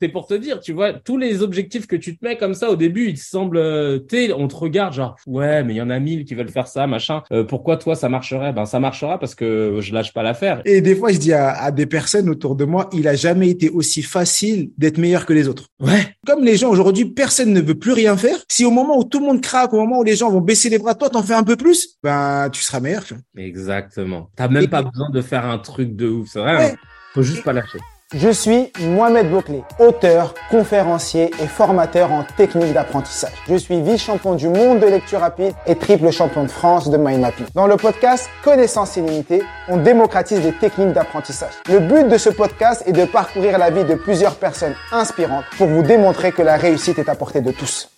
c'est pour te dire, tu vois, tous les objectifs que tu te mets comme ça au début, ils te semblent, euh, tu on te regarde genre, ouais, mais il y en a mille qui veulent faire ça, machin. Euh, pourquoi toi ça marcherait? Ben ça marchera parce que je lâche pas l'affaire. Et des fois, je dis à, des personnes autour de moi, il a jamais été aussi facile d'être meilleur que les autres. Ouais. Comme les gens aujourd'hui, personne ne veut plus rien faire. Si au moment où tout le monde craque, au moment où les gens vont baisser les bras, toi t'en fais un peu plus, ben tu seras meilleur. Tu vois. Exactement. T'as même pas besoin de faire un truc de ouf, c'est vrai. Hein. Faut juste pas lâcher. Je suis Mohamed Bouclé, auteur, conférencier et formateur en technique d'apprentissage. Je suis vice-champion du monde de lecture rapide et triple champion de France de mind mapping. Dans le podcast Connaissance illimitée, on démocratise les techniques d'apprentissage. Le but de ce podcast est de parcourir la vie de plusieurs personnes inspirantes pour vous démontrer que la réussite est à portée de tous.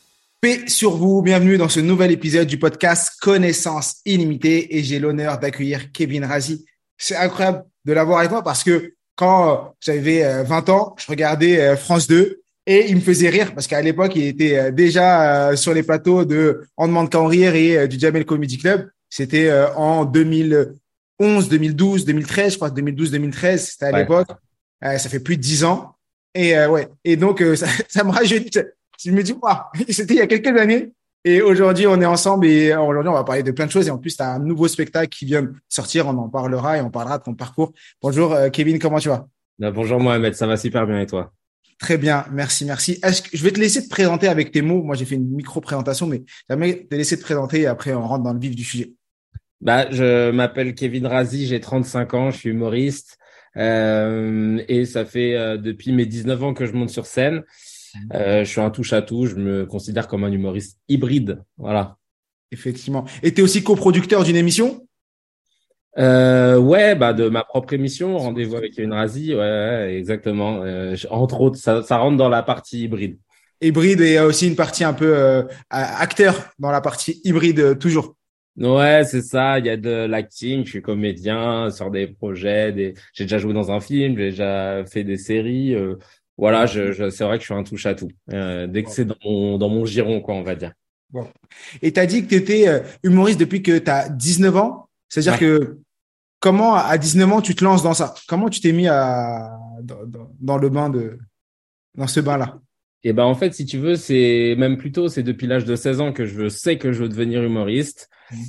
Paix sur vous, bienvenue dans ce nouvel épisode du podcast Connaissance illimitée et j'ai l'honneur d'accueillir Kevin Razi. C'est incroyable de l'avoir avec moi parce que quand j'avais 20 euh, ans, je regardais euh, France 2 et il me faisait rire parce qu'à l'époque, il était euh, déjà sur les plateaux de On demande qu'à en rire et du Jamel Comedy Club. C'était en 2011, 2012, 2013, je crois, 2012, 2013, c'était à l'époque. ça fait plus de 10 ans. Et ouais. Et donc, ça, ça me rajeunit. Je me dis, waouh, c'était il y a quelques années. Et aujourd'hui, on est ensemble et aujourd'hui, on va parler de plein de choses. Et en plus, tu as un nouveau spectacle qui vient de sortir. On en parlera et on parlera de ton parcours. Bonjour, euh, Kevin, comment tu vas? Bah, Bonjour, Mohamed. Ça va super bien et toi? Très bien, merci, merci. Est-ce que je vais te laisser te présenter avec tes mots. Moi, j'ai fait une micro-présentation, mais jamais te laisser te présenter et après, on rentre dans le vif du sujet. Bah, je m'appelle Kevin Razi, j'ai 35 ans, je suis humoriste euh, et ça fait euh, depuis mes 19 ans que je monte sur scène. Euh, je suis un touche à tout. Je me considère comme un humoriste hybride. Voilà. Effectivement. Et tu es aussi coproducteur d'une émission? Euh, ouais, bah de ma propre émission, rendez-vous avec une Razi, ouais, exactement. Euh, entre autres, ça, ça, rentre dans la partie hybride. Hybride et aussi une partie un peu euh, acteur dans la partie hybride euh, toujours. Ouais, c'est ça. Il y a de l'acting. Je suis comédien sur des projets. Des... J'ai déjà joué dans un film. J'ai déjà fait des séries. Euh, voilà, je, je c'est vrai que je suis un touche à tout. Euh, dès que c'est dans mon, dans mon giron, quoi, on va dire. Bon. Et tu as dit que tu étais euh, humoriste depuis que tu as 19 ans? C'est-à-dire que comment, à 19 ans, tu te lances dans ça? Comment tu t'es mis à, dans, dans, le bain de, dans ce bain-là? Et ben en fait, si tu veux, c'est même plutôt, c'est depuis l'âge de 16 ans que je sais que je veux devenir humoriste.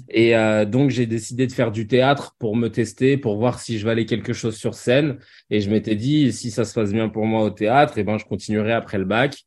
Et euh, donc, j'ai décidé de faire du théâtre pour me tester, pour voir si je valais quelque chose sur scène. Et je m'étais dit, si ça se passe bien pour moi au théâtre, et eh ben, je continuerai après le bac.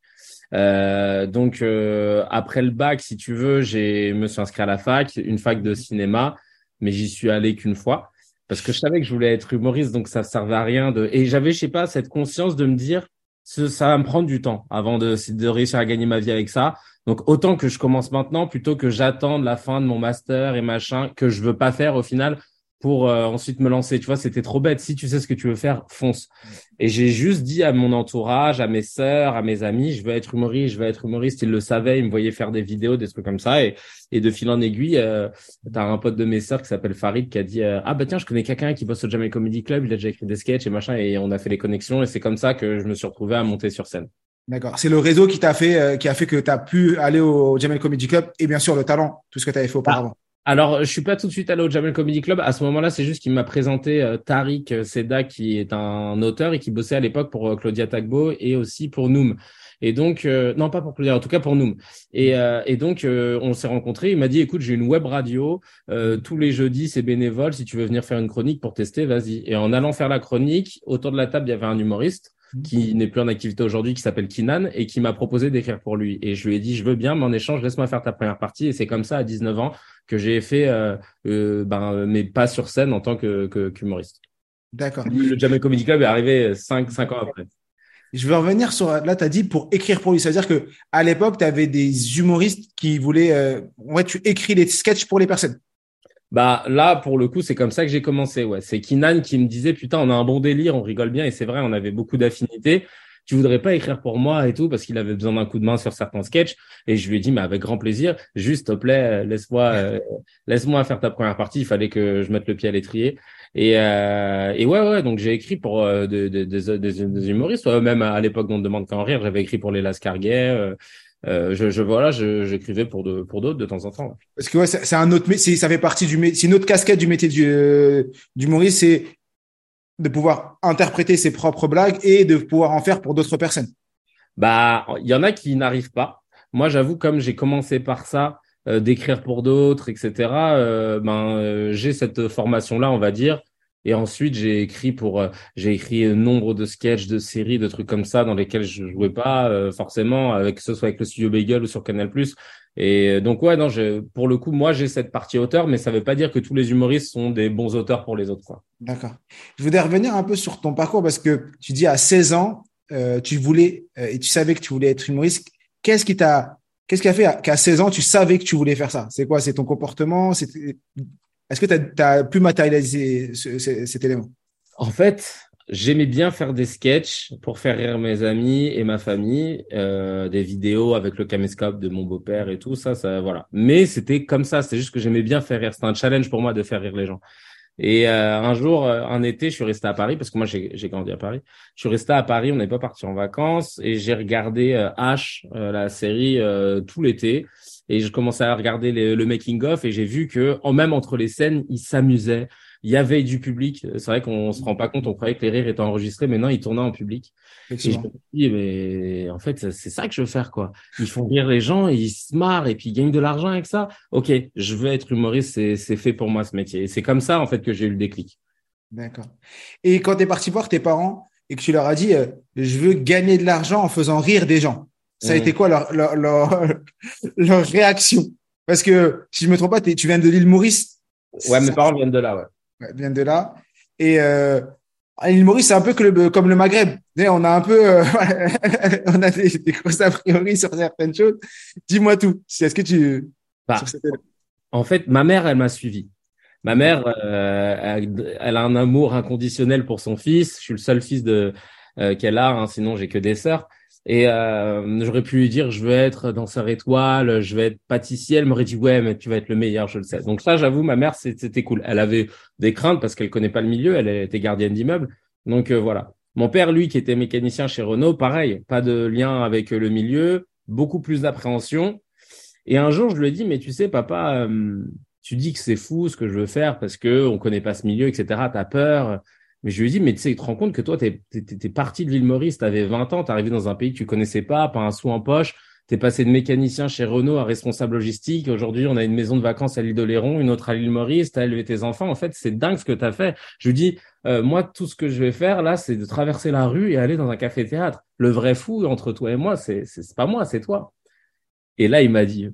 Euh, donc, euh, après le bac, si tu veux, j'ai me suis inscrit à la fac, une fac de cinéma, mais j'y suis allé qu'une fois parce que je savais que je voulais être humoriste, donc ça servait à rien de. Et j'avais, je sais pas, cette conscience de me dire, ça va me prendre du temps avant de, de réussir à gagner ma vie avec ça. Donc autant que je commence maintenant plutôt que j'attende la fin de mon master et machin que je veux pas faire au final pour euh, ensuite me lancer. Tu vois, c'était trop bête. Si tu sais ce que tu veux faire, fonce. Et j'ai juste dit à mon entourage, à mes sœurs, à mes amis, je veux être humoriste, je veux être humoriste. Ils le savaient, ils me voyaient faire des vidéos, des trucs comme ça. Et, et de fil en aiguille, euh, t'as un pote de mes sœurs qui s'appelle Farid qui a dit euh, ah bah tiens, je connais quelqu'un qui bosse au Jamel Comedy Club, il a déjà écrit des sketchs et machin. Et on a fait les connexions. Et c'est comme ça que je me suis retrouvé à monter sur scène. D'accord. C'est le réseau qui t'a fait, euh, qui a fait que tu as pu aller au Jamel Comedy Club et bien sûr le talent, tout ce que tu avais fait auparavant. Alors, je suis pas tout de suite allé au Jamel Comedy Club. À ce moment-là, c'est juste qu'il m'a présenté euh, Tariq Seda, qui est un auteur et qui bossait à l'époque pour euh, Claudia Tagbo et aussi pour Noom. Et donc, non pas pour Claudia, en tout cas pour Noom. Et donc, on s'est rencontrés. Il m'a dit, écoute, j'ai une web radio. tous les jeudis, c'est bénévole. Si tu veux venir faire une chronique pour tester, vas-y. Et en allant faire la chronique, autour de la table, il y avait un humoriste qui n'est plus en activité aujourd'hui, qui s'appelle Kinan, et qui m'a proposé d'écrire pour lui. Et je lui ai dit, je veux bien, mais en échange, laisse-moi faire ta première partie. Et c'est comme ça, à 19 ans, que j'ai fait euh, euh, ben, mes pas sur scène en tant que qu'humoriste. D'accord. Le Jamel Comedy Club est arrivé 5, 5 ans après. Je veux revenir sur là, tu as dit pour écrire pour lui. C'est-à-dire que à l'époque, tu avais des humoristes qui voulaient. Euh, ouais, tu écris des sketchs pour les personnes. Bah là, pour le coup, c'est comme ça que j'ai commencé. Ouais, c'est Kinan qui me disait putain, on a un bon délire, on rigole bien et c'est vrai, on avait beaucoup d'affinités. tu voudrais pas écrire pour moi et tout parce qu'il avait besoin d'un coup de main sur certains sketchs et je lui ai dit mais avec grand plaisir juste te plaît laisse-moi euh, laisse-moi faire ta première partie il fallait que je mette le pied à l'étrier et, euh, et ouais ouais donc j'ai écrit pour euh, des, humoristes même à l'époque on demande qu'en rire j'avais écrit pour les Lascarguet euh, euh, je, je voilà, j'écrivais pour de, pour d'autres de temps en temps. Parce que ouais, c'est un autre, métier, ça fait partie du, c'est une autre casquette du métier du, euh, du Maurice, c'est de pouvoir interpréter ses propres blagues et de pouvoir en faire pour d'autres personnes. Bah, il y en a qui n'arrivent pas. Moi, j'avoue, comme j'ai commencé par ça, euh, d'écrire pour d'autres, etc. Euh, ben, j'ai cette formation-là, on va dire. Et ensuite, j'ai écrit pour, euh, j'ai écrit nombre de sketchs, de séries, de trucs comme ça dans lesquels je jouais pas euh, forcément, avec que ce soit avec le studio Bagel ou sur Canal+. Et euh, donc ouais, non, pour le coup, moi j'ai cette partie auteur, mais ça veut pas dire que tous les humoristes sont des bons auteurs pour les autres. Quoi. D'accord. Je voudrais revenir un peu sur ton parcours parce que tu dis à 16 ans, euh, tu voulais et tu savais que tu voulais être humoriste. Qu'est-ce qui t'a Qu'est-ce qui a fait qu'à 16 ans, tu savais que tu voulais faire ça? C'est quoi? C'est ton comportement? Est-ce que tu as, pu matérialiser cet élément? En fait, j'aimais bien faire des sketchs pour faire rire mes amis et ma famille, euh, des vidéos avec le caméscope de mon beau-père et tout ça, ça voilà. Mais c'était comme ça, c'est juste que j'aimais bien faire rire. C'était un challenge pour moi de faire rire les gens. Et euh, un jour, euh, un été, je suis resté à Paris parce que moi j'ai grandi à Paris. Je suis resté à Paris, on n'est pas parti en vacances et j'ai regardé H, la série, tout l'été et je commençais à regarder le making of et j'ai vu que en même entre les scènes, il s'amusait. Il y avait du public. C'est vrai qu'on se rend pas compte. On croyait que les rires étaient enregistrés, mais non, ils tournaient en public. Et je me dis, mais en fait, c'est ça que je veux faire, quoi. Ils font rire les gens, ils se marrent et puis ils gagnent de l'argent avec ça. Ok, je veux être humoriste, c'est fait pour moi ce métier. Et c'est comme ça, en fait, que j'ai eu le déclic. D'accord. Et quand tu es parti voir tes parents et que tu leur as dit, euh, je veux gagner de l'argent en faisant rire des gens, ça a été quoi leur, leur, leur, réaction? Parce que si je me trompe pas, tu viens de l'île Maurice. Ouais, mes parents viennent de là, ouais. ouais viennent de là. Et euh, l'île Maurice, c'est un peu que le, comme le Maghreb. On a un peu, euh, on a des, des grosses a priori sur certaines choses. Dis-moi tout. Est-ce que tu bah, En fait, ma mère, elle m'a suivi. Ma mère, euh, elle, a un amour inconditionnel pour son fils. Je suis le seul fils de euh, qu'elle a, hein, sinon j'ai que des sœurs. Et euh, j'aurais pu lui dire, je veux être danseur étoile, je veux être pâtissier. Elle m'aurait dit, ouais, mais tu vas être le meilleur, je le sais. Donc ça, j'avoue, ma mère, c'était cool. Elle avait des craintes parce qu'elle connaît pas le milieu. Elle était gardienne d'immeuble. Donc euh, voilà. Mon père, lui, qui était mécanicien chez Renault, pareil, pas de lien avec le milieu, beaucoup plus d'appréhension. Et un jour, je lui ai dit, mais tu sais, papa, euh, tu dis que c'est fou ce que je veux faire parce que on connaît pas ce milieu, etc. T'as peur. Mais je lui ai dit, mais tu sais, tu te rends compte que toi, tu es, parti de l'île Maurice, tu avais 20 ans, tu arrivé dans un pays que tu connaissais pas, pas un sou en poche, tu es passé de mécanicien chez Renault à responsable logistique. Aujourd'hui, on a une maison de vacances à l'île d'Oléron, une autre à l'île Maurice, tu as élevé tes enfants. En fait, c'est dingue ce que tu as fait. Je lui dis, euh, moi, tout ce que je vais faire là, c'est de traverser la rue et aller dans un café-théâtre. Le vrai fou entre toi et moi, c'est pas moi, c'est toi. Et là, il m'a dit,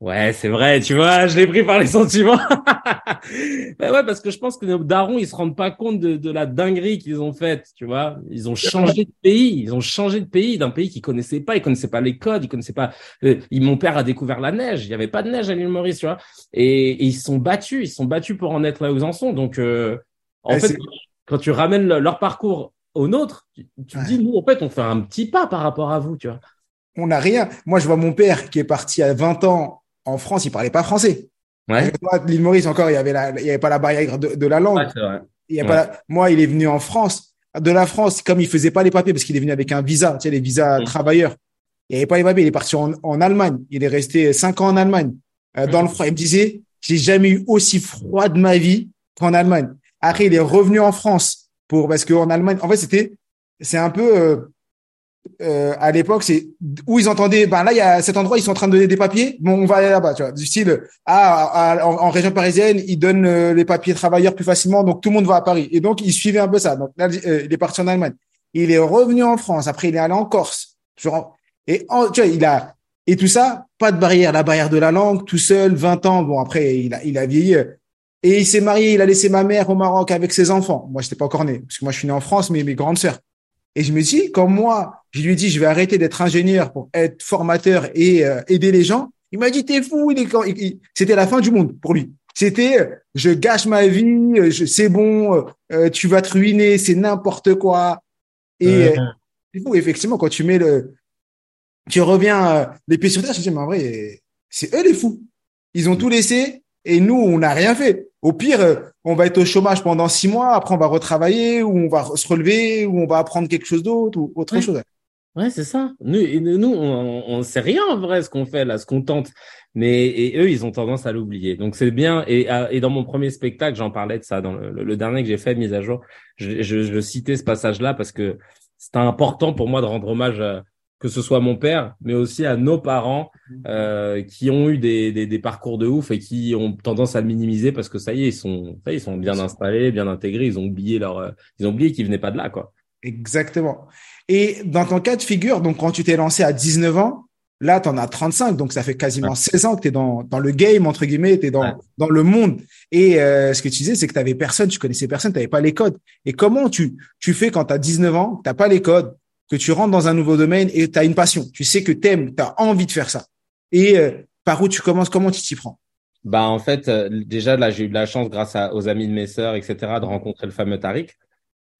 Ouais, c'est vrai, tu vois, je l'ai pris par les sentiments. ben ouais, parce que je pense que nos darons, ils se rendent pas compte de, de la dinguerie qu'ils ont faite, tu vois. Ils ont changé de pays, ils ont changé de pays, d'un pays qu'ils connaissaient pas, ils connaissaient pas les codes, ils connaissaient pas. Euh, mon père a découvert la neige, il y avait pas de neige à l'île Maurice, tu vois. Et, ils se sont battus, ils se sont battus pour en être là où ils en sont. Donc, euh, en fait, quand tu ramènes leur parcours au nôtre, tu, te dis, nous, en fait, on fait un petit pas par rapport à vous, tu vois. On n'a rien. Moi, je vois mon père qui est parti à 20 ans en France, ils parlaient pas français. Ouais. L'île Maurice encore, il y avait il y avait pas la barrière de, la langue. Il y a pas moi, il est venu en France, de la France, comme il faisait pas les papiers parce qu'il est venu avec un visa, tu sais, les visas travailleurs. Il n'y avait pas les papiers. Il est parti en, Allemagne. Il est resté cinq ans en Allemagne, euh, dans le froid. Il me disait, j'ai jamais eu aussi froid de ma vie qu'en Allemagne. Après, il est revenu en France pour parce qu'en Allemagne, en fait, c'était, c'est un peu euh, euh, à l'époque, c'est où ils entendaient, ben là, il y a cet endroit, ils sont en train de donner des papiers. Bon, on va aller là-bas, tu vois. Du style, ah, en, région parisienne, ils donnent euh, les papiers travailleurs plus facilement, donc tout le monde va à Paris. Et donc, il suivait un peu ça. Donc là, euh, il est parti en Allemagne. Il est revenu en France. Après, il est allé en Corse. Et tu vois, il a et tout ça, pas de barrière, la barrière de la langue, tout seul, 20 ans. Bon, après, il a, il a vieilli. Et il s'est marié, il a laissé ma mère au Maroc avec ses enfants. Moi, j'étais pas encore né, parce que moi, je suis né en France, mais mes grandes sœurs. Et je me dis, comme moi, je lui ai dit, je vais arrêter d'être ingénieur pour être formateur et euh, aider les gens. Il m'a dit, t'es fou. Il est... C'était la fin du monde pour lui. C'était, je gâche ma vie, je... c'est bon, euh, tu vas te ruiner, c'est n'importe quoi. Et Du coup, effectivement, quand tu mets le, tu reviens euh, les pieds sur terre, je me dis, mais en vrai, c'est eux les fous. Ils ont tout laissé et nous, on n'a rien fait. Au pire, euh, on va être au chômage pendant six mois, après on va retravailler ou on va se relever ou on va apprendre quelque chose d'autre ou autre chose. Ouais, c'est ça. Nous, nous on, ne sait rien en vrai ce qu'on fait là, ce qu'on tente. Mais et eux, ils ont tendance à l'oublier. Donc c'est bien. Et, et dans mon premier spectacle, j'en parlais de ça. Dans le, dernier que j'ai fait, mise à jour, je, je, je citais ce passage-là parce que c'était important pour moi de rendre hommage à, que ce soit mon père, mais aussi à nos parents euh, qui ont eu des, des, des, parcours de ouf et qui ont tendance à le minimiser parce que ça y est, ils sont, ça y est, ils sont bien installés, bien intégrés, ils ont oublié leur, euh, ils ont oublié qu'ils venaient pas de là, quoi. Exactement. Et dans ton cas de figure, donc quand tu t'es lancé à 19 ans, là, tu en as 35, donc ça fait quasiment 16 ans que tu es dans, dans le game, entre guillemets, tu es dans, dans le monde. Et euh, ce que tu disais, c'est que tu personne, tu connaissais personne, tu pas les codes. Et comment tu, tu fais quand tu as 19 ans, tu pas les codes, que tu rentres dans un nouveau domaine et tu as une passion. Tu sais que t'aimes, tu as envie de faire ça. Et euh, par où tu commences, comment tu t'y prends? Bah en fait, euh, déjà là, j'ai eu de la chance grâce aux amis de mes sœurs, etc., de rencontrer le fameux Tariq,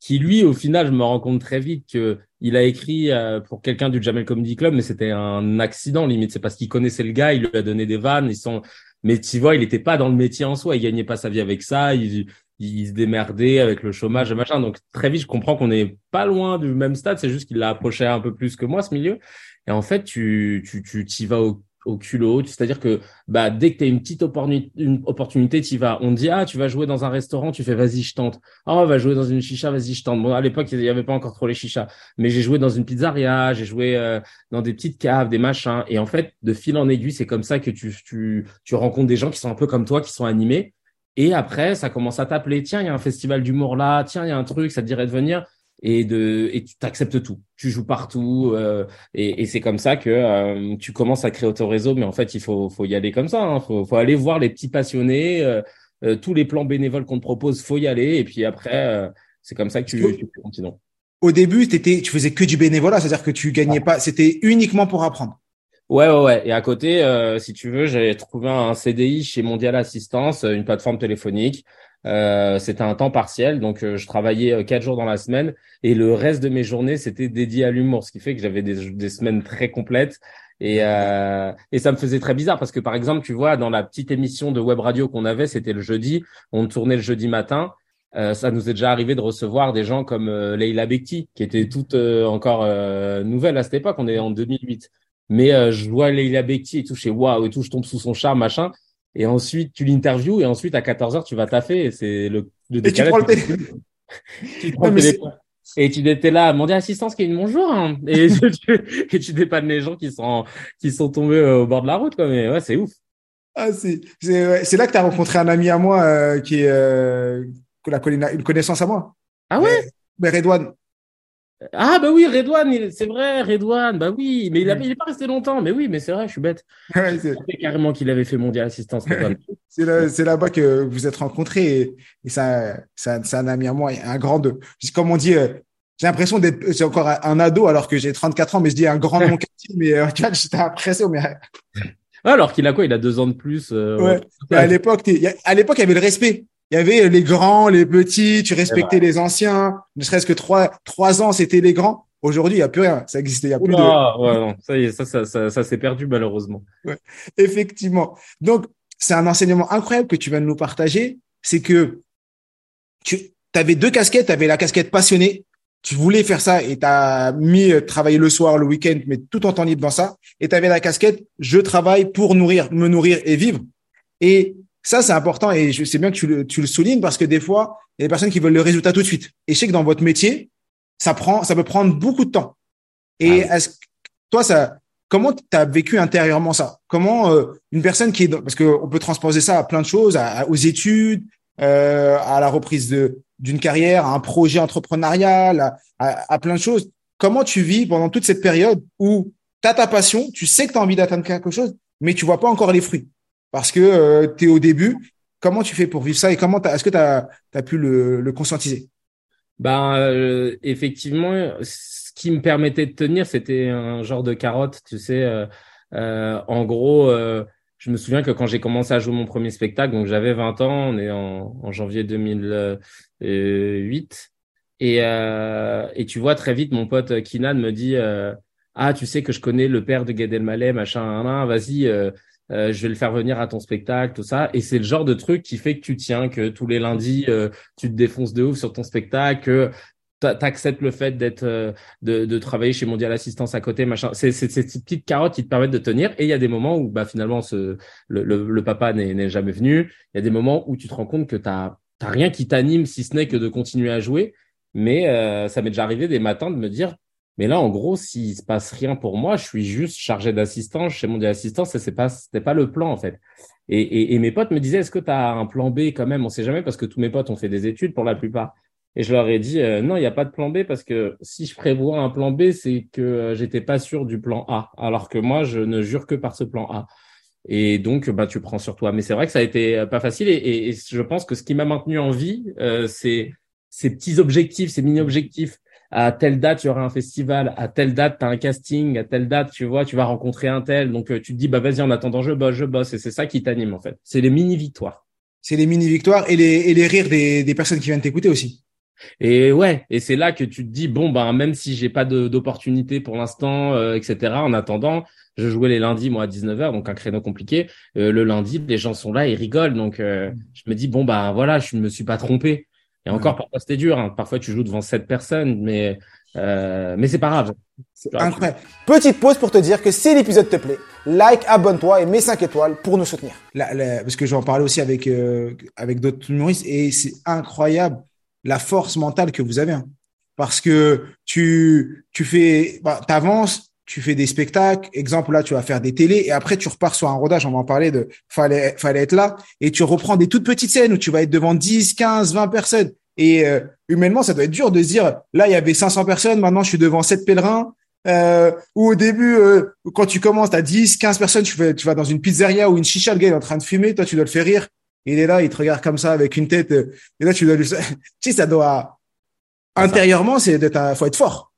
qui lui, au final, je me rends compte très vite que il a écrit euh, pour quelqu'un du Jamel Comedy Club, mais c'était un accident limite. C'est parce qu'il connaissait le gars, il lui a donné des vannes, ils sont. Mais tu vois, il n'était pas dans le métier en soi, il gagnait pas sa vie avec ça. Il, il se démerdait avec le chômage et machin. Donc très vite, je comprends qu'on n'est pas loin du même stade. C'est juste qu'il l'a approché un peu plus que moi ce milieu. Et en fait, tu tu tu t'y vas au, au culot. C'est-à-dire que bah dès que tu as une petite opportunité, une opportunité, tu vas. On te dit ah tu vas jouer dans un restaurant, tu fais vas-y je tente. Ah oh, on va jouer dans une chicha, vas-y je tente. Bon à l'époque il y avait pas encore trop les chichas, mais j'ai joué dans une pizzeria, j'ai joué euh, dans des petites caves, des machins. Et en fait de fil en aiguille, c'est comme ça que tu tu tu rencontres des gens qui sont un peu comme toi, qui sont animés et après, ça commence à t'appeler. Tiens, il y a un festival d'humour là. Tiens, il y a un truc, ça te dirait de venir. Et de et tu t'acceptes tout. Tu joues partout. Euh, et, et c'est comme ça que euh, tu commences à créer ton réseau. Mais en fait, il faut faut y aller comme ça. Hein. Faut faut aller voir les petits passionnés. Euh, euh tous les plans bénévoles qu'on te propose, faut y aller. Et puis après, euh, c'est comme ça que tu, tu continues. Au début, t'étais, tu faisais que du bénévolat, c'est-à-dire que tu gagnais pas. C'était uniquement pour apprendre. Ouais, ouais, ouais. Et à côté, euh, si tu veux, j'ai trouvé un CDI chez Mondial Assistance, une plateforme téléphonique. Euh, c'était un temps partiel, donc euh, je travaillais euh, quatre jours dans la semaine et le reste de mes journées c'était dédié à l'humour, ce qui fait que j'avais des, des, semaines très complètes et euh, et ça me faisait très bizarre parce que par exemple, tu vois, dans la petite émission de web radio qu'on avait, c'était le jeudi, on tournait le jeudi matin. Euh, ça nous est déjà arrivé de recevoir des gens comme Leila Bekti, qui était toute encore nouvelle à cette époque. On est en 2008. Mais euh, je vois Leila Bekti et tout, je sais waouh et tout, je tombe sous son charme, machin. Et ensuite, tu l'interviews et ensuite, à 14 heures, tu vas taffer. C'est le, le Et tu prends le téléphone. tu prends le téléphone. Et tu étais là, demander assistance qui est une bonjour, hein. et, tu, et tu dépannes les gens qui sont, qui sont tombés euh, au bord de la route, quoi. Mais ouais, c'est ouf. Ah, c'est, c'est, c'est là que tu as rencontré un ami à moi, euh, qui est, euh, une connaissance à moi. Ah ouais? Mais, mais Redouane. Ah bah oui, Redouane, c'est vrai, Redouane, bah oui, mais il, n'est pas resté longtemps, mais oui, mais c'est vrai, je suis bête. Ouais, carrément qu'il avait fait mondial assistance. c'est là, c'est là-bas que vous êtes rencontrés et, et ça, ça, c'est un ami à moi, un grand de, comme on dit, euh, j'ai l'impression d'être, c'est encore un ado alors que j'ai 34 ans, mais je dis un grand quartier, mais euh, tu vois, j'étais impressionné. Mais... alors qu'il a quoi Il a deux ans de plus. Euh, ouais. À l'époque, à l'époque, il y avait le respect il y avait les grands, les petits, tu respectais les anciens. Ne serait-ce que trois, trois ans, c'était les grands. Aujourd'hui, il n'y a plus rien. Ça existait. Il y a plus de. Ouais, non. Ça y est, ça, ça, ça, ça s'est perdu malheureusement. Ouais. Effectivement. Donc, c'est un enseignement incroyable que tu viens de nous partager. C'est que tu avais deux casquettes. Tu avais la casquette passionnée. Tu voulais faire ça et tu as mis euh, travailler le soir, le week-end, mais tout en temps libre dans ça. Et tu avais la casquette je travaille pour nourrir, me nourrir et vivre. Et ça, c'est important et je sais bien que tu le, tu le soulignes parce que des fois, il y a des personnes qui veulent le résultat tout de suite. Et je sais que dans votre métier, ça prend, ça peut prendre beaucoup de temps. Et ah est-ce toi, ça, comment tu as vécu intérieurement ça? Comment euh, une personne qui est parce que on peut transposer ça à plein de choses, à, aux études, euh, à la reprise de d'une carrière, à un projet entrepreneurial, à, à, plein de choses. Comment tu vis pendant toute cette période où tu as ta passion, tu sais que tu as envie d'atteindre quelque chose, mais tu vois pas encore les fruits? Parce que euh, tu es au début. Comment tu fais pour vivre ça et comment est-ce que tu as, pu le, le conscientiser? Ben euh, effectivement, ce qui me permettait de tenir, c'était un genre de carotte, tu sais. Euh, euh en gros, je me souviens que quand j'ai commencé à jouer mon premier spectacle, donc j'avais 20 ans, on est en, en janvier 2008. Et, euh, et tu vois très vite mon pote Kinan me dit ah tu sais que je connais le père de Gad Elmaleh machin vas-y euh, je vais le faire venir à ton spectacle tout ça. Et c'est le genre de truc qui fait que tu tiens que tous les lundis tu te défonces de ouf sur ton spectacle que t'acceptes le fait d'être de, de, travailler chez Mondial Assistance à côté machin. C'est c'est ces petites carottes qui te permettent de tenir. Et il y a des moments où bah finalement ce le, le, papa n'est jamais venu. Il y a des moments où tu te rends compte que t'as t'as rien qui t'anime si ce n'est que de continuer à jouer. Mais euh, ça m'est déjà arrivé des matins de me dire mais là en gros s'il se passe rien pour moi je suis juste chargé d'assistance chez Mondial Assistance et c'est pas pas le plan en fait et, et, mes potes me disaient est-ce que tu as un plan B quand même? On sait jamais parce que tous mes potes ont fait des études pour la plupart et je leur ai dit euh, non, il n'y a pas de plan B parce que si je prévois un plan B, c'est que euh, j'étais pas sûr du plan A, alors que moi je ne jure que par ce plan A. Et donc bah tu prends sur toi. Mais c'est vrai que ça a été euh, pas facile et, et, je pense que ce qui m'a maintenu en vie, c'est ces petits objectifs, ces mini objectifs. À telle date, il y aura un festival. À telle date, tu as un casting. À telle date, tu vois, tu vas rencontrer un tel. Donc tu te dis bah vas-y, en attendant, je bosse, je bosse. Et c'est ça qui t'anime en fait. C'est les mini victoires. C'est les mini victoires et les, et les rires des, des personnes qui viennent t'écouter aussi. Et ouais, et c'est là que tu te dis bon ben même si j'ai pas d'opportunité pour l'instant, euh, etc. En attendant, je jouais les lundis moi à 19h, donc un créneau compliqué. Euh, le lundi, les gens sont là, ils rigolent, donc euh, je me dis bon ben voilà, je me suis pas trompé. Et encore parfois c'était dur, hein. parfois tu joues devant sept personnes, mais mais c'est pas grave. Incroyable. Petite pause pour te dire que si l'épisode te plaît, like, abonne-toi et mets 5 étoiles pour nous soutenir. parce que j'en parlais aussi avec avec d'autres humoristes et c'est incroyable la force mentale que vous avez. Hein. Parce que tu, tu fais, bah, t'avances, tu fais des spectacles. Exemple, là, tu vas faire des télés et après, tu repars sur un rodage. On va en parler de, fallait, fallait être là et tu reprends des toutes petites scènes où tu vas être devant 10, 15, 20 personnes. Et euh, humainement, ça doit être dur de se dire, là, il y avait 500 personnes, maintenant, je suis devant 7 pèlerins. Euh, ou au début, euh, quand tu commences, à 10, 15 personnes, tu, fais, tu vas dans une pizzeria ou une chicha, le gars est en train de fumer, toi, tu dois le faire rire il est là, il te regarde comme ça avec une tête. Et là, tu dois lui... tu sais, ça doit, intérieurement, c'est d'être, faut être fort.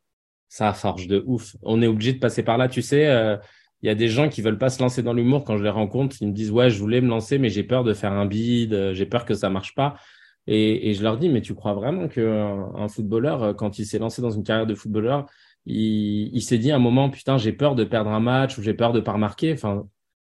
Ça forge de ouf. On est obligé de passer par là. Tu sais, euh, il y a des gens qui veulent pas se lancer dans l'humour. Quand je les rencontre, ils me disent, ouais, je voulais me lancer, mais j'ai peur de faire un bide, euh, j'ai peur que ça marche pas. Et, je leur dis, mais tu crois vraiment qu'un un footballeur, quand il s'est lancé dans une carrière de footballeur, il, il s'est dit à un moment, putain, j'ai peur de perdre un match ou j'ai peur de pas remarquer. Enfin,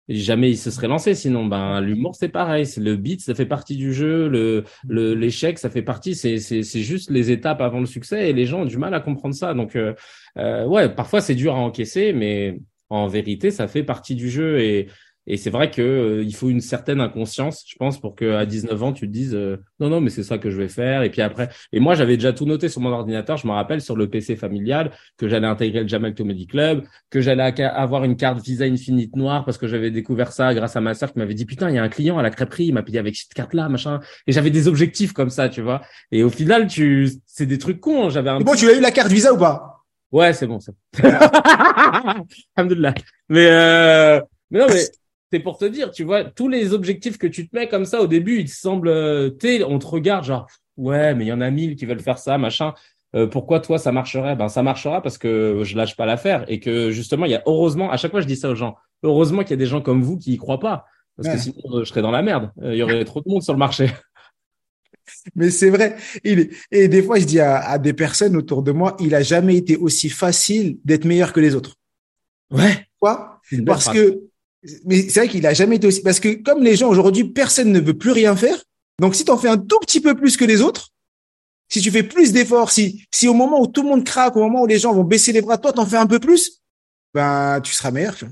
jamais il se serait lancé sinon ben l'humour c'est pareil. C'est le beat ça fait partie du jeu. Le l'échec ça fait partie. C'est c'est c'est juste les étapes avant le succès et les gens ont du mal à comprendre ça. Donc euh, euh ouais parfois c'est dur à encaisser mais en vérité ça fait partie du jeu. Et et c'est vrai que euh, il faut une certaine inconscience, je pense, pour que à 19 ans tu te dises euh, non non mais c'est ça que je vais faire. Et puis après, et moi j'avais déjà tout noté sur mon ordinateur. Je me rappelle sur le PC familial que j'allais intégrer le Jamel Comedy Club, que j'allais avoir une carte Visa Infinite noire parce que j'avais découvert ça grâce à ma sœur qui m'avait dit putain il y a un client à la crêperie, il m'a payé avec cette carte là machin. Et j'avais des objectifs comme ça, tu vois. Et au final tu c'est des trucs cons. Hein. J'avais un. Bon, tu as eu la carte Visa ou pas? Ouais, c'est bon ça. Alhamdulillah. Mais euh... mais non mais c'est pour te dire, tu vois, tous les objectifs que tu te mets comme ça au début, ils te semblent, euh, on te regarde genre, ouais, mais il y en a mille qui veulent faire ça, machin. Euh, pourquoi toi ça marcherait? Ben ça marchera parce que je lâche pas l'affaire et que justement il y a heureusement à chaque fois je dis ça aux gens heureusement qu'il y a des gens comme vous qui y croient pas parce que sinon euh, je serais dans la merde. Il y aurait trop de monde sur le marché. Mais c'est vrai. Et des fois je dis à, à, des personnes autour de moi il a jamais été aussi facile d'être meilleur que les autres. Ouais. Quoi parce que mais c'est vrai qu'il a jamais été aussi parce que comme les gens aujourd'hui, personne ne veut plus rien faire. Donc si tu en fais un tout petit peu plus que les autres, si tu fais plus d'efforts, si si au moment où tout le monde craque, au moment où les gens vont baisser les bras, toi t'en fais un peu plus, ben tu seras meilleur. Tu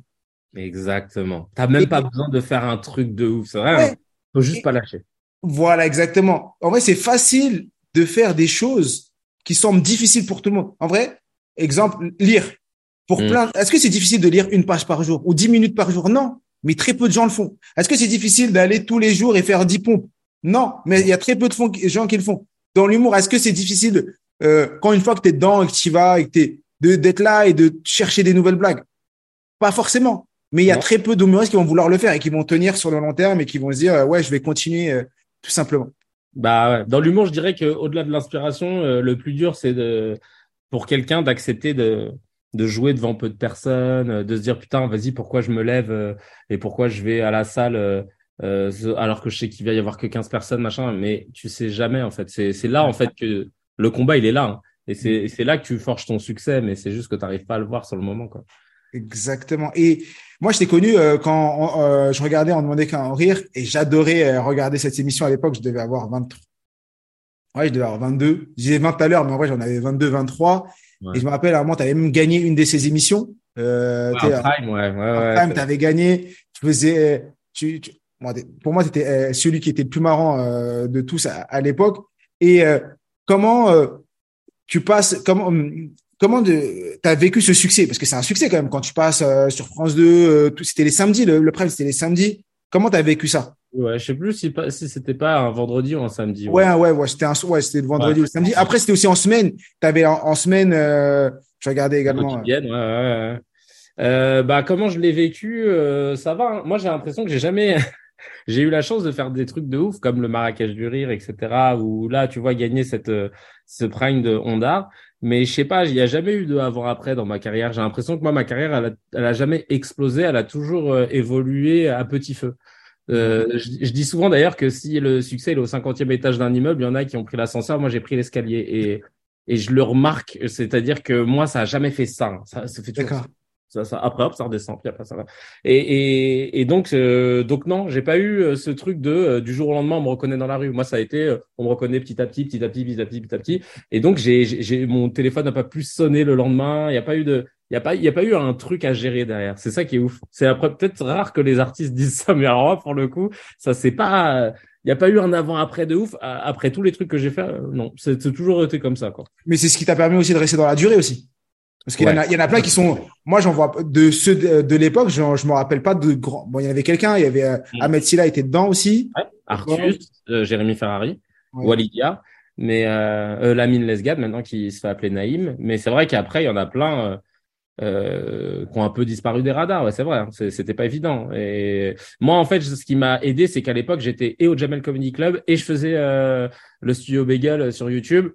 Exactement. T'as même pas besoin de faire un truc de ouf, c'est vrai. Hein. Faut juste pas lâcher. Voilà, exactement. En vrai, c'est facile de faire des choses qui semblent difficiles pour tout le monde. En vrai, exemple, lire. Pour mm. plein, est-ce que c'est difficile de lire une page par jour ou dix minutes par jour? Non, mais très peu de gens le font. Est-ce que c'est difficile d'aller tous les jours et faire dix pompes? Non, mais il y a très peu de gens qui le font. Dans l'humour, est-ce que c'est difficile euh, quand une fois que tu es dedans et que tu vas et que tu d'être là et de chercher des nouvelles blagues? Pas forcément. Mais il y a très peu d'humoristes qui vont vouloir le faire et qui vont tenir sur le long terme et qui vont se dire ouais, je vais continuer euh, tout simplement. Bah ouais. dans l'humour, je dirais que au-delà de l'inspiration, euh, le plus dur c'est de pour quelqu'un d'accepter de de jouer devant peu de personnes, euh, de se dire putain vas-y pourquoi je me lève euh, et pourquoi je vais à la salle euh, alors que je sais qu'il va y avoir que 15 personnes machin mais tu sais jamais en fait c'est c'est là en fait que le combat, il est là. Hein. Et c'est, c'est là que tu forges ton succès, mais c'est juste que tu n'arrives pas à le voir sur le moment. Quoi. Exactement. Et moi, je t'ai connu euh, quand euh, je regardais On demandait qu'à en rire et j'adorais euh, regarder cette émission à l'époque. Je devais avoir 23. Ouais, je devais avoir 22. Je disais 20 à l'heure, mais en vrai, j'en avais 22, 23. Et je me rappelle, à un moment, tu avais même gagné une de ces émissions. Euh, ouais, Prime, ouais. ouais, tu avais gagné. Tu faisais, tu, tu, pour moi, c'était celui qui était le plus marrant de tous à, à l'époque. Et comment tu passes, comment, comment tu as vécu ce succès? Parce que c'est un succès quand même quand tu passes euh, sur France 2, euh, c'était les samedis, le, le prime c'était les samedis. Comment tu as vécu ça? Ouais, je sais plus si, si c'était pas un vendredi ou un samedi. Ouais, ouais, ouais, c'était un ouais, c'était le vendredi ou le samedi. Après, c'était aussi en semaine. Tu avais en, semaine, euh, je regardais également. ouais, ouais, ouais. Euh, bah, comment je l'ai vécu, euh, ça va. Hein. Moi, j'ai l'impression que j'ai jamais, j'ai eu la chance de faire des trucs de ouf comme le Marrakech du rire, etc. Où là, tu vois, gagner cette ce prime de Honda. Mais je sais pas, il y a jamais eu de avant-après dans ma carrière. J'ai l'impression que moi, ma carrière, elle a, elle a jamais explosé. Elle a toujours euh, évolué à petit feu. Euh, je, dis souvent d'ailleurs que si le succès est au cinquantième étage d'un immeuble, il y en a qui ont pris l'ascenseur. Moi, j'ai pris l'escalier et et je le remarque. C'est-à-dire que moi, ça a jamais fait ça. Ça, ça fait toujours ça, ça, après, hop, ça redescend, puis après ça va. Et, et, et donc, euh, donc non, j'ai pas eu euh, ce truc de euh, du jour au lendemain, on me reconnaît dans la rue. Moi, ça a été, on me reconnaît petit à petit, petit à petit, petit à petit, petit à petit. Et donc, j'ai, j'ai, mon téléphone n'a pas plus sonné le lendemain. Il y a pas eu de, il y a pas, il y a pas eu un truc à gérer derrière. C'est ça qui est ouf. C'est après peut-être rare que les artistes disent ça, mais alors pour le coup, ça c'est pas. Il n'y a pas eu un avant-après de ouf. Après tous les trucs que j'ai fait, non, c'est toujours été comme ça. Quoi. Mais c'est ce qui t'a permis aussi de rester dans la durée aussi. Parce qu'il y, en a, il y en a plein qui sont. Moi, j'en vois de ceux de, l'époque. Je, je me rappelle pas de grands. Bon, il y avait quelqu'un. Il y avait euh, mm. Ahmed Silla était dedans aussi. Ouais, Arthus, euh, Jérémy Ferrari, Walidia, mais euh, euh, Lamine Lesgad maintenant qui se fait appeler Naïm. Mais c'est vrai qu'après, il y en a plein euh, qui ont un peu disparu des radars. Ouais, c'est vrai. Hein, c'était pas évident. Et moi, en fait, ce qui m'a aidé, c'est qu'à l'époque, j'étais et au Jamel Comedy Club et je faisais le studio Bagel sur YouTube.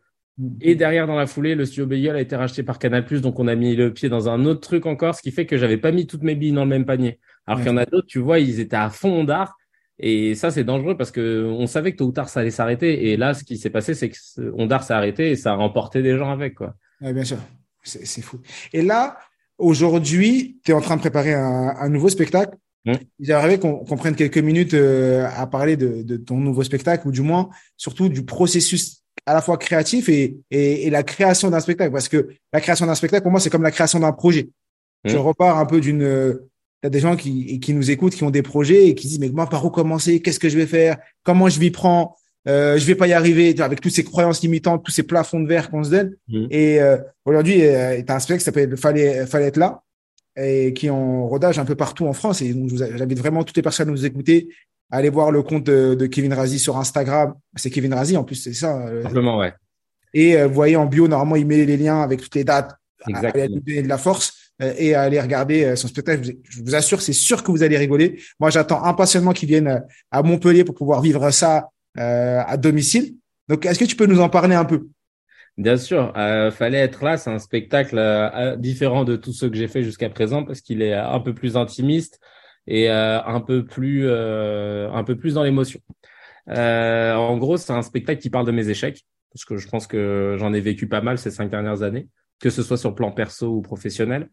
Et derrière, dans la foulée, le studio Bagel a été racheté par Canal+, donc on a mis le pied dans un autre truc encore, ce qui fait que j'avais pas mis toutes mes billes dans le même panier. Alors qu'il y en a d'autres, tu vois, ils étaient à fond d'art. Et ça, c'est dangereux parce que on savait que tôt ou tard, ça allait s'arrêter. Et là, ce qui s'est passé, c'est que Ondar s'est arrêté et ça a remporté des gens avec, quoi. Ouais, bien sûr. C'est fou. Et là, aujourd'hui, tu es en train de préparer un, un nouveau spectacle. Mmh. J'aimerais qu'on prenne quelques minutes euh, à parler de, de, ton nouveau spectacle ou du moins surtout du processus à la fois créatif et, et, et la création d'un spectacle. Parce que la création d'un spectacle, pour moi, c'est comme la création d'un projet. Mmh. Je repars un peu d'une... Euh, T'as des gens qui, qui nous écoutent, qui ont des projets et qui disent, mais moi, par où commencer? Qu'est-ce que je vais faire? Comment je m'y prends? Euh, Je vais pas y arriver avec toutes ces croyances limitantes, tous ces plafonds de verre qu'on se donne. Mmh. Et euh, aujourd'hui, euh, tu as un spectacle qui s'appelle Fallait, Fallait être là et qui est en rodage un peu partout en France. Et donc, j'invite vraiment toutes les personnes à nous écouter allez voir le compte de, Kevin Razi sur Instagram. C'est Kevin Razi en plus, c'est ça. Euh. Simplement, ouais. Et euh, vous voyez en bio, normalement, il met les liens avec toutes les dates. Exactement. À, donner de la force euh, et à aller regarder son spectacle. Je vous assure, c'est sûr que vous allez rigoler. Moi, j'attends impatiemment qu'il vienne à Montpellier pour pouvoir vivre ça à domicile. Donc, est-ce que tu peux nous en parler un peu? Bien sûr, euh, fallait être là. C'est un spectacle différent de tous ceux que j'ai fait jusqu'à présent parce qu'il est un peu plus intimiste et euh, un peu plus euh, un peu plus dans l'émotion. Euh, en gros, c'est un spectacle qui parle de mes échecs parce que je pense que j'en ai vécu pas mal ces cinq dernières années, que ce soit sur plan perso ou professionnel.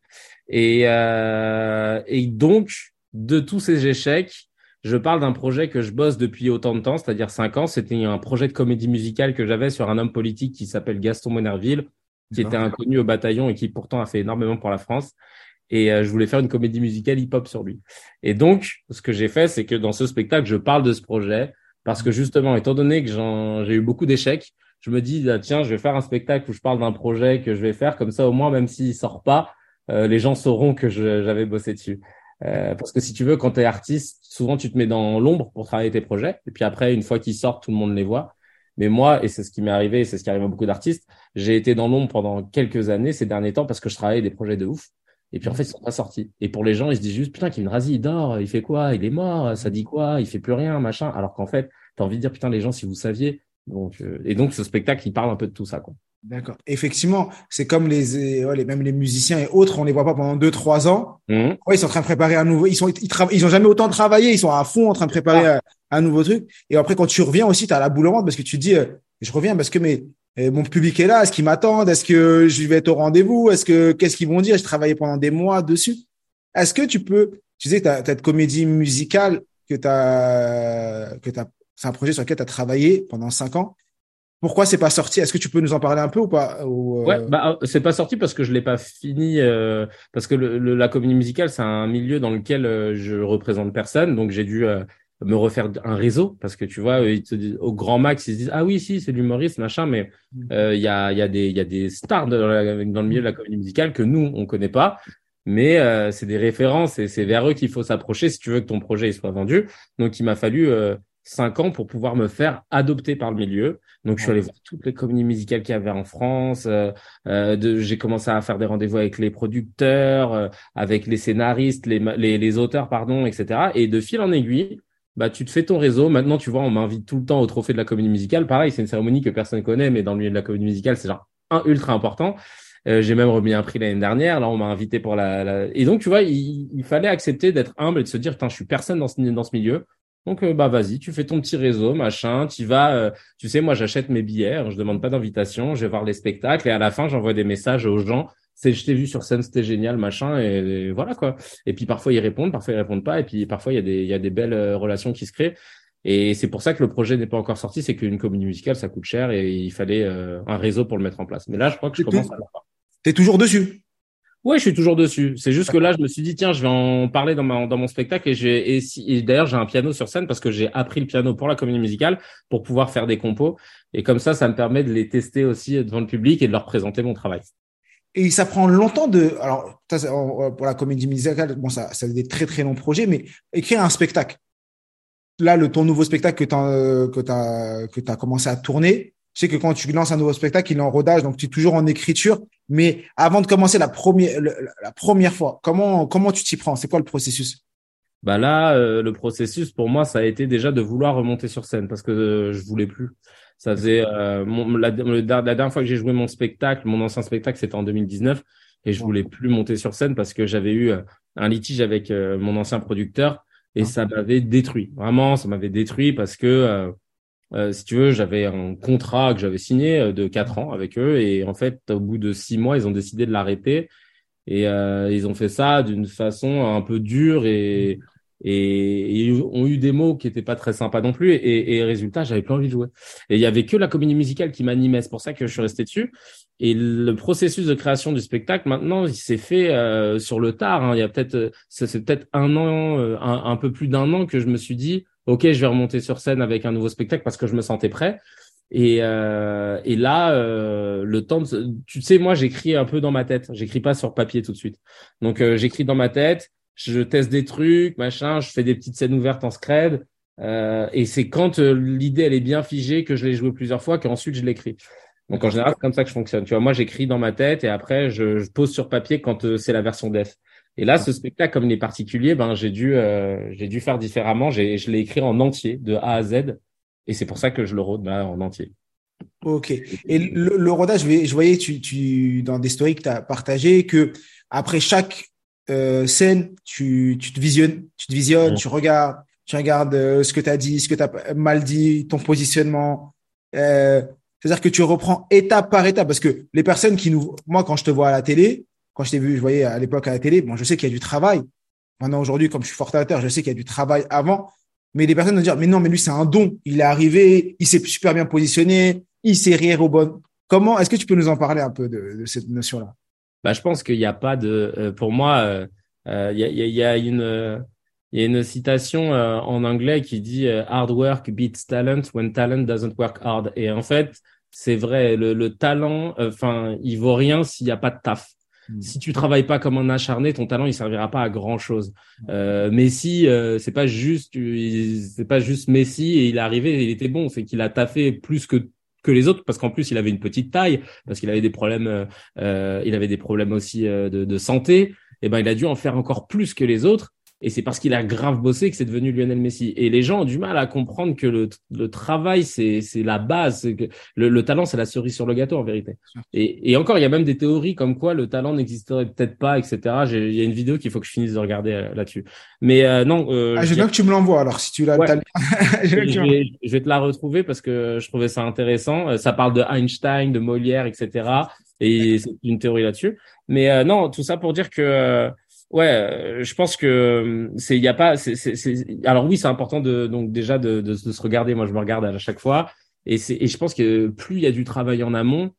Et et donc de tous ces échecs, je parle d'un projet que je bosse depuis autant de temps, c'est-à-dire cinq ans. C'était un projet de comédie musicale que j'avais sur un homme politique qui s'appelle Gaston Monerville, qui était inconnu au bataillon et qui pourtant a fait énormément pour la France et euh, je voulais faire une comédie musicale hip-hop sur lui. Et donc, ce que j'ai fait, c'est que dans ce spectacle, je parle de ce projet parce que justement, étant donné que j'ai eu beaucoup d'échecs, je me dis ah, tiens, je vais faire un spectacle où je parle d'un projet que je vais faire comme ça au moins même s'il sort pas, euh, les gens sauront que j'avais bossé dessus. Euh, parce que si tu veux, quand tu es artiste, souvent tu te mets dans l'ombre pour travailler tes projets. Et puis après, une fois qu'ils sortent, tout le monde les voit. Mais moi, et c'est ce qui m'est arrivé, et c'est ce qui arrive à beaucoup d'artistes, j'ai été dans l'ombre pendant quelques années ces derniers temps parce que je travaillais des projets de ouf. Et puis en fait, ils sont pas sortis. Et pour les gens, ils se disent juste putain, Kevin Razi, il dort, il fait quoi? Il est mort, ça dit quoi? Il fait plus rien, machin. Alors qu'en fait, tu as envie de dire putain, les gens, si vous saviez. Donc, euh, et donc ce spectacle, il parle un peu de tout ça, quoi. D'accord. Effectivement, c'est comme les, ouais, les, même les musiciens et autres, on les voit pas pendant deux, trois ans. Mmh. Ouais, ils sont en train de préparer un nouveau, ils sont, ils, ils ont jamais autant travaillé, ils sont à fond en train de préparer ah. un, nouveau truc. Et après, quand tu reviens aussi, tu as la boule au ventre parce que tu te dis, euh, je reviens parce que mais mon public est là, est-ce qu'ils m'attendent, est-ce que je vais être au rendez-vous, est-ce que qu'est-ce qu'ils vont dire? Je travaillais pendant des mois dessus. Est-ce que tu peux, tu sais, tu as cette comédie musicale que tu as, que as, c'est un projet sur lequel tu as travaillé pendant cinq ans. Pourquoi c'est pas sorti? Est-ce que tu peux nous en parler un peu ou pas? Ou euh? Ouais, bah c'est pas sorti parce que je l'ai pas fini euh, parce que le, la comédie musicale c'est un milieu dans lequel euh, je représente personne, donc j'ai dû me refaire un réseau parce que tu vois ils te disent, au grand max ils se disent ah oui si c'est l'humoriste machin mais mmh. il y a il y a des il y a des stars dans, dans, le milieu de la comédie musicale que nous on connaît pas mais c'est des références et c'est vers eux qu'il faut s'approcher si tu veux que ton projet soit vendu donc il m'a fallu cinq ans pour pouvoir me faire adopter par le milieu. Donc, je suis allé voir toutes les comédies musicales qu'il y avait en France. Euh, euh j'ai commencé à faire des rendez-vous avec les producteurs, euh, avec les scénaristes, les, les, les, auteurs, pardon, etc. Et de fil en aiguille, bah, tu te fais ton réseau. Maintenant, tu vois, on m'invite tout le temps au trophée de la comédie musicale. Pareil, c'est une cérémonie que personne connaît, mais dans le milieu de la comédie musicale, c'est genre un ultra important. Euh, j'ai même remis un prix l'année dernière. Là, on m'a invité pour la, la, Et donc, tu vois, il, il fallait accepter d'être humble et de se dire, putain, je suis personne dans ce, dans ce milieu. Donc euh, bah vas-y, tu fais ton petit réseau, machin, tu vas, euh, tu sais, moi j'achète mes billets, je demande pas d'invitation, je vais voir les spectacles et à la fin j'envoie des messages aux gens. C'est je t'ai vu sur scène, c'était génial, machin et, voilà quoi. Et puis parfois ils répondent, parfois ils répondent pas et puis parfois il y a des il y a des belles euh, relations qui se créent. Et c'est pour ça que le projet n'est pas encore sorti, c'est qu'une comédie musicale ça coûte cher et il fallait un réseau pour le mettre en place. Mais là je crois que je commence à l'avoir. T'es toujours dessus Ouais, je suis toujours dessus. C'est juste que là, je me suis dit, tiens, je vais en parler dans, ma, dans mon spectacle et j'ai, et, et d'ailleurs, j'ai un piano sur scène parce que j'ai appris le piano pour la comédie musicale pour pouvoir faire des compos. Et comme ça, ça me permet de les tester aussi devant le public et de leur présenter mon travail. Et ça prend longtemps de, alors, pour la comédie musicale, bon, ça, ça a des très, très longs projets, mais écrire un spectacle. Là, le, ton nouveau spectacle que tu as, que t'as, que t'as commencé à tourner, sais que quand tu lances un nouveau spectacle, il est en rodage, donc tu es toujours en écriture. Mais avant de commencer la première, la première fois, comment, comment tu t'y prends? C'est quoi le processus? Bah là, euh, le processus pour moi, ça a été déjà de vouloir remonter sur scène parce que euh, je voulais plus. Ça faisait euh, la, dernière fois que j'ai joué mon spectacle, mon ancien spectacle, c'était en 2019, et je voulais plus monter sur scène parce que j'avais eu un litige avec mon ancien producteur et ça m'avait détruit. Vraiment, ça m'avait détruit parce que euh, si tu veux, j'avais un contrat que j'avais signé euh, de quatre ans avec eux et en fait, au bout de six mois, ils ont décidé de l'arrêter et euh, ils ont fait ça d'une façon un peu dure et, et, ils ont eu des mots qui étaient pas très sympas non plus et, et résultat, j'avais plus envie de jouer. Et il y avait que la comédie musicale qui m'animait, c'est pour ça que je suis resté dessus. Et le processus de création du spectacle, maintenant, il s'est fait sur le tard. Hein. Il y a peut-être, c'est peut-être un an, un, un peu plus d'un an que je me suis dit ok, je vais remonter sur scène avec un nouveau spectacle parce que je me sentais prêt. Et, euh, et là, euh, le temps, de... tu sais, moi, j'écris un peu dans ma tête. J'écris pas sur papier tout de suite. Donc, euh, j'écris dans ma tête. Je teste des trucs, machin. Je fais des petites scènes ouvertes en scred. Euh, et c'est quand euh, l'idée elle est bien figée que je l'ai joué plusieurs fois qu'ensuite je l'écris. Donc en général, c'est comme ça que je fonctionne. Tu vois, moi, j'écris dans ma tête et après, je, je pose sur papier quand euh, c'est la version def. Et là, ce spectacle, comme il est particulier, ben j'ai dû euh, j'ai dû faire différemment. J'ai je l'ai écrit en entier de A à Z, et c'est pour ça que je le rôde ben, en entier. Ok. Et le, rodage, je, je voyais tu, tu dans des stories que tu as partagé que après chaque euh, scène, tu, tu te visionnes, tu te visionnes, tu regardes, tu regardes euh, ce que tu as dit, ce que tu as mal dit, ton positionnement. Euh, C'est-à-dire que tu reprends étape par étape parce que les personnes qui nous, moi quand je te vois à la télé, quand je t'ai vu, je voyais à l'époque à la télé, bon, je sais qu'il y a du travail. Maintenant, aujourd'hui, comme je suis fortateur, je sais qu'il y a du travail avant. Mais les personnes vont dire, mais non, mais lui, c'est un don. Il est arrivé, il s'est super bien positionné, il sait rire au bon. Comment, est-ce que tu peux nous en parler un peu de, cette notion-là? Bah, je pense qu'il n'y a pas de, euh, pour moi, euh, euh, il y, a, y, a, une, il y a une citation en anglais qui dit hard work beats talent when talent doesn't work hard. Et en fait, c'est vrai, le, le talent, enfin, il vaut rien s'il n'y a pas de taf. Hmm. Si tu travailles pas comme un acharné, ton talent il servira pas à grand chose. Euh, Messi, euh, c'est pas juste, c'est pas juste Messi et il est arrivé, il était bon, c'est qu'il a taffé plus que que les autres parce qu'en plus il avait une petite taille, parce qu'il avait des problèmes, euh, euh il avait des problèmes aussi euh, de, de, santé. Et ben il a dû en faire encore plus que les autres. Et c'est parce qu'il a grave bossé que c'est devenu Lionel Messi. Et les gens ont du mal à comprendre que le, le travail, c'est, c'est la base. Que le, le, talent, c'est la cerise sur le gâteau, en vérité. Et, et, encore, il y a même des théories comme quoi le talent n'existerait peut-être pas, etc. Il y a une vidéo qu'il faut que je finisse de regarder euh, là-dessus. Mais euh, non. Euh, ah, je veux que tu me l'envoies, alors, si tu l'as. Ouais. je, vais, je, vais, te la retrouver parce que je trouvais ça intéressant. Euh, ça parle de Einstein, de Molière, etc. Et c'est une théorie là-dessus. Mais euh, non, tout ça pour dire que ouais, euh, je pense que euh, c'est il y a pas c'est c'est alors oui, c'est important de donc déjà de, de, de se regarder, moi je me regarde à chaque fois et c'est et je pense que plus il y a du travail en amont,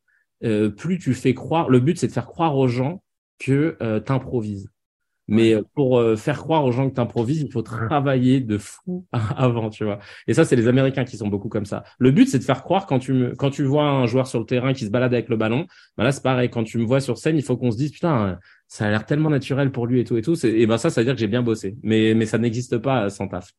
euh, plus tu fais croire le but c'est de faire croire aux gens que euh, tu improvises. Mais pour faire croire aux gens que tu improvises, il faut travailler de fou avant, tu vois. Et ça, c'est les Américains qui sont beaucoup comme ça. Le but, c'est de faire croire quand tu me, quand tu vois un joueur sur le terrain qui se balade avec le ballon, bah là, c'est pareil. Quand tu me vois sur scène, il faut qu'on se dise, putain, ça a l'air tellement naturel pour lui et tout et tout. Et ben ça, ça veut dire que j'ai bien bossé. Mais, mais ça n'existe pas sans taf.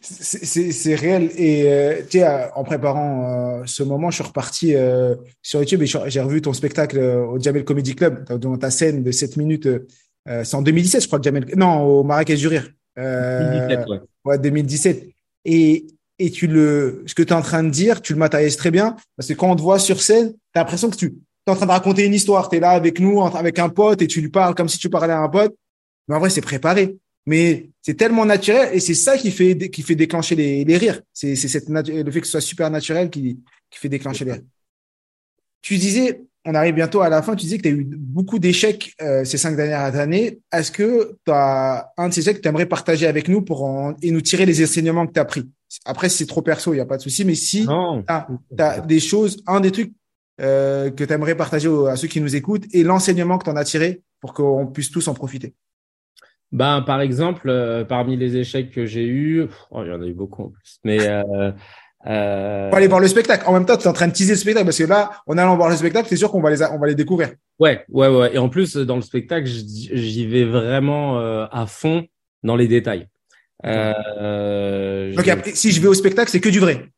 c'est réel. Et euh, tu sais, en préparant euh, ce moment, je suis reparti euh, sur YouTube et j'ai revu ton spectacle euh, au Jamel Comedy Club, dans ta scène de 7 minutes. Euh, c'est en 2017, je crois, Jamel. Non, au Marrakech du Rire. 2017, ouais. ouais. 2017. Et, et tu le, ce que tu es en train de dire, tu le matérialises très bien. Parce que quand on te voit sur scène, tu as l'impression que tu, es en train de raconter une histoire. Tu es là avec nous, avec un pote, et tu lui parles comme si tu parlais à un pote. Mais en vrai, c'est préparé. Mais c'est tellement naturel et c'est ça qui fait qui fait déclencher les, les rires. C'est cette le fait que ce soit super naturel qui qui fait déclencher les rires. Tu disais, on arrive bientôt à la fin. Tu disais que tu as eu beaucoup d'échecs euh, ces cinq dernières années. Est-ce que tu as un de ces échecs que tu aimerais partager avec nous pour en, et nous tirer les enseignements que tu as pris? Après, si c'est trop perso, il y a pas de souci. Mais si tu as, des choses, un des trucs euh, que tu aimerais partager à ceux qui nous écoutent et l'enseignement que tu en as tiré pour qu'on puisse tous en profiter? Ben, par exemple, euh, parmi les échecs que j'ai eus, oh, il y en a eu beaucoup en plus, mais euh, euh... Faut aller voir le spectacle. En même temps, tu es en train de teaser le spectacle parce que là, en allant voir le spectacle, c'est sûr qu'on va les on va les découvrir. Ouais, ouais, ouais. Et en plus, dans le spectacle, j'y vais vraiment euh, à fond dans les détails. Euh, Donc après, si je vais au spectacle, c'est que du vrai.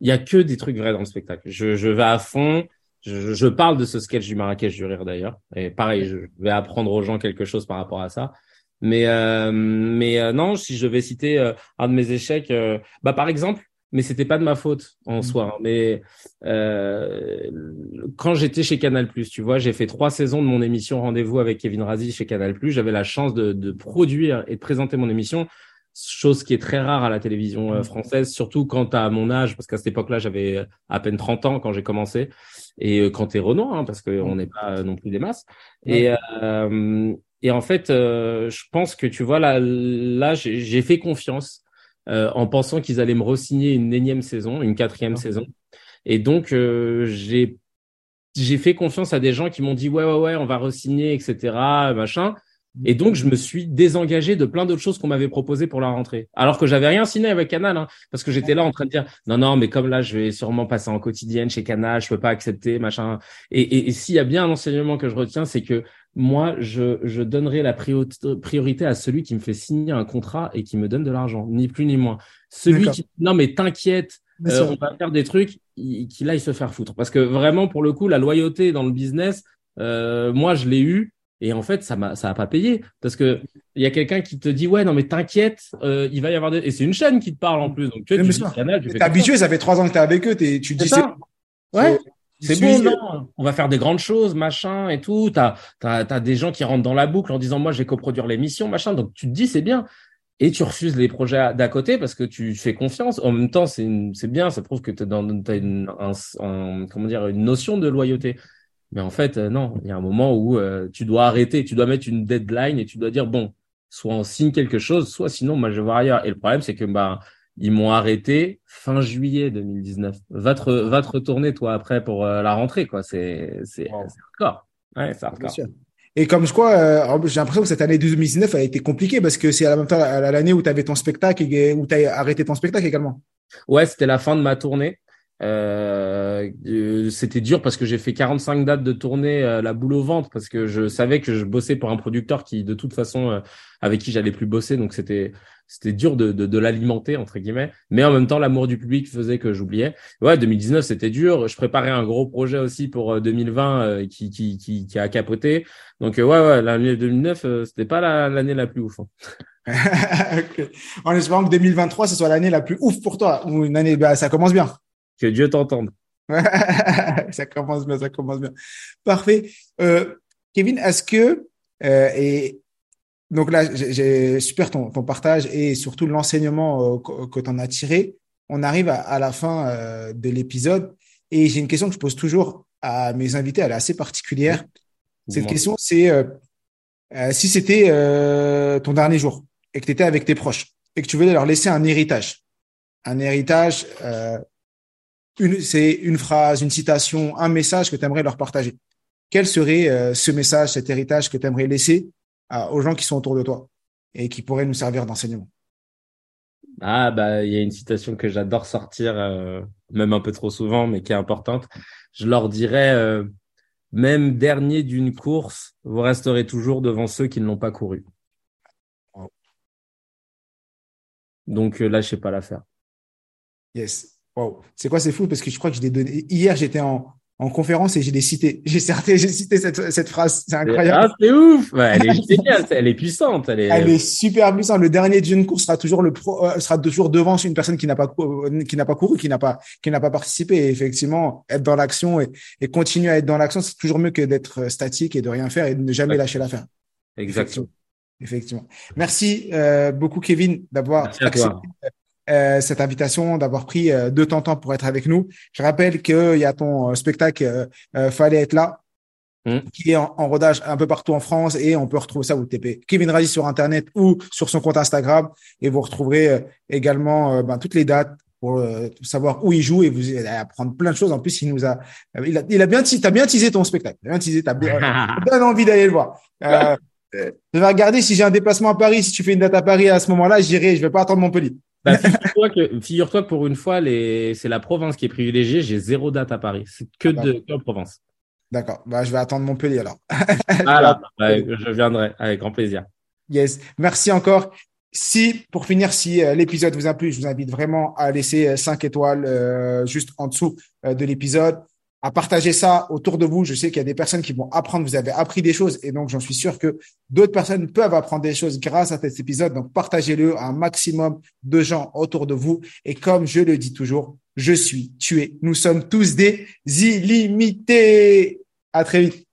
Il y a que des trucs vrais dans le spectacle. Je, je vais à fond. Je, je parle de ce sketch du Marrakech du rire d'ailleurs. Et pareil, je vais apprendre aux gens quelque chose par rapport à ça. Mais euh, mais euh, non, si je vais citer euh, un de mes échecs, euh, bah par exemple, mais c'était pas de ma faute en mmh. soi. Hein, mais quand j'étais chez Canal+, tu vois, j'ai fait trois saisons de mon émission Rendez-vous avec Kevin Razi chez Canal+. J'avais la chance de, de produire et de présenter mon émission chose qui est très rare à la télévision mmh. française, surtout quand à mon âge, parce qu'à cette époque-là, j'avais à peine 30 ans quand j'ai commencé, et quand t'es Renault, hein, parce qu'on mmh. n'est pas non plus des masses. Et, euh, et en fait, euh, je pense que tu vois là, là, j'ai fait confiance euh, en pensant qu'ils allaient me re-signer une énième saison, une quatrième saison. Et donc euh, j'ai j'ai fait confiance à des gens qui m'ont dit ouais ouais ouais, on va re-signer, etc. Machin. Et donc, je me suis désengagé de plein d'autres choses qu'on m'avait proposées pour la rentrée. Alors que j'avais rien signé avec Canal, hein, parce que j'étais là en train de dire non, non, mais comme là, je vais sûrement passer en quotidienne chez Canal, je peux pas accepter, machin. Et, et, et s'il y a bien un enseignement que je retiens, c'est que moi, je, je donnerai la priorité à celui qui me fait signer un contrat et qui me donne de l'argent, ni plus ni moins. Celui qui, non, mais t'inquiète, euh, on va faire des trucs, qu'il aille se faire foutre. Parce que vraiment, pour le coup, la loyauté dans le business, euh, moi, je l'ai eu. Et en fait, ça m'a, ça a pas payé parce que il y a quelqu'un qui te dit ouais non mais t'inquiète, euh, il va y avoir des et c'est une chaîne qui te parle en plus donc tu, es habitué, ça. fait trois ans que t'es avec eux, es, tu dis ça. Ouais. C'est bon, non, on va faire des grandes choses, machin et tout. T'as as, as, des gens qui rentrent dans la boucle en disant moi je vais coproduire l'émission, machin. Donc tu te dis c'est bien et tu refuses les projets d'à côté parce que tu fais confiance. En même temps, c'est c'est bien, ça prouve que tu as une un, comment dire une notion de loyauté. Mais en fait, euh, non, il y a un moment où euh, tu dois arrêter, tu dois mettre une deadline et tu dois dire bon, soit on signe quelque chose, soit sinon moi je vais voir ailleurs. Et le problème c'est que bah ils m'ont arrêté fin juillet 2019. Va te, va te retourner toi après pour euh, la rentrée quoi. C'est c'est wow. hardcore. Ouais, c'est hardcore. Et comme je crois, euh, j'ai l'impression que cette année 2019 a été compliquée parce que c'est à la même temps l'année où tu avais ton spectacle et où tu as arrêté ton spectacle également. Ouais, c'était la fin de ma tournée. Euh, c'était dur parce que j'ai fait 45 dates de tournée la boule au ventre parce que je savais que je bossais pour un producteur qui de toute façon avec qui j'allais plus bosser. Donc c'était c'était dur de, de, de l'alimenter entre guillemets. Mais en même temps l'amour du public faisait que j'oubliais. Ouais 2019 c'était dur. Je préparais un gros projet aussi pour 2020 qui, qui, qui qui a capoté. Donc ouais ouais l'année 2009 c'était pas l'année la, plus ouf hein. En espérant que 2023, ce soit l'année la plus ouf pour toi, ou une année, bah, ça commence bien. Que Dieu t'entende. ça commence bien, ça commence bien. Parfait. Euh, Kevin, est-ce que, euh, et donc là, j'ai super ton, ton partage et surtout l'enseignement euh, que, tu en as tiré. On arrive à, la fin de l'épisode et j'ai une question que je pose toujours à mes invités, elle est assez particulière. Cette question, c'est si c'était ton dernier jour, et que tu étais avec tes proches et que tu voulais leur laisser un héritage, un héritage, c'est une phrase, une citation, un message que tu aimerais leur partager. Quel serait euh, ce message, cet héritage que tu aimerais laisser aux gens qui sont autour de toi et qui pourraient nous servir d'enseignement? Ah bah il y a une citation que j'adore sortir, euh, même un peu trop souvent, mais qui est importante. Je leur dirais euh, même dernier d'une course, vous resterez toujours devant ceux qui ne l'ont pas couru. Donc euh, là, je sais pas l'affaire. Yes. Wow. C'est quoi, c'est fou parce que je crois que je l'ai donné. Hier, j'étais en, en conférence et je l'ai cité. J'ai j'ai cité cette, cette phrase. C'est incroyable. Ah, c'est ouf. Ouais, elle est géniale. elle est puissante. Elle est, elle est super puissante. Le dernier d'une course sera toujours le pro, euh, sera toujours devant une personne qui n'a pas, euh, qui n'a pas couru, qui n'a pas, qui n'a pas participé. Et effectivement, être dans l'action et, et continuer à être dans l'action, c'est toujours mieux que d'être statique et de rien faire et de ne jamais lâcher l'affaire. Exactement. Effectivement. Merci euh, beaucoup, Kevin, d'avoir accepté euh, cette invitation, d'avoir pris euh, de ton temps pour être avec nous. Je rappelle qu'il y a ton spectacle Fallait être là, hmm. qui est en, rodage un peu partout en France et on peut retrouver ça, vous tapez Kevin Razi sur Internet ou sur son compte Instagram et vous retrouverez également ben, toutes les dates pour savoir où il joue et vous allez apprendre plein de choses. En plus, il nous a, il a, il a bien, t'as bien teasé ton spectacle, t'as bien teasé, t'as bien, bien envie d'aller le voir. Euh, je vais regarder si j'ai un déplacement à Paris. Si tu fais une date à Paris à ce moment-là, j'irai. Je vais pas attendre Montpellier. Bah, figure-toi que, figure-toi que pour une fois, les... c'est la province qui est privilégiée. J'ai zéro date à Paris. C'est que ah, de que province. D'accord. Bah, je vais attendre Montpellier alors. ah je viendrai avec grand plaisir. Yes. Merci encore. Si, pour finir, si euh, l'épisode vous a plu, je vous invite vraiment à laisser 5 euh, étoiles juste en dessous de l'épisode à partager ça autour de vous. Je sais qu'il y a des personnes qui vont apprendre, vous avez appris des choses et donc j'en suis sûr que d'autres personnes peuvent apprendre des choses grâce à cet épisode. Donc partagez-le à un maximum de gens autour de vous. Et comme je le dis toujours, je suis, tué. nous sommes tous des illimités. À très vite.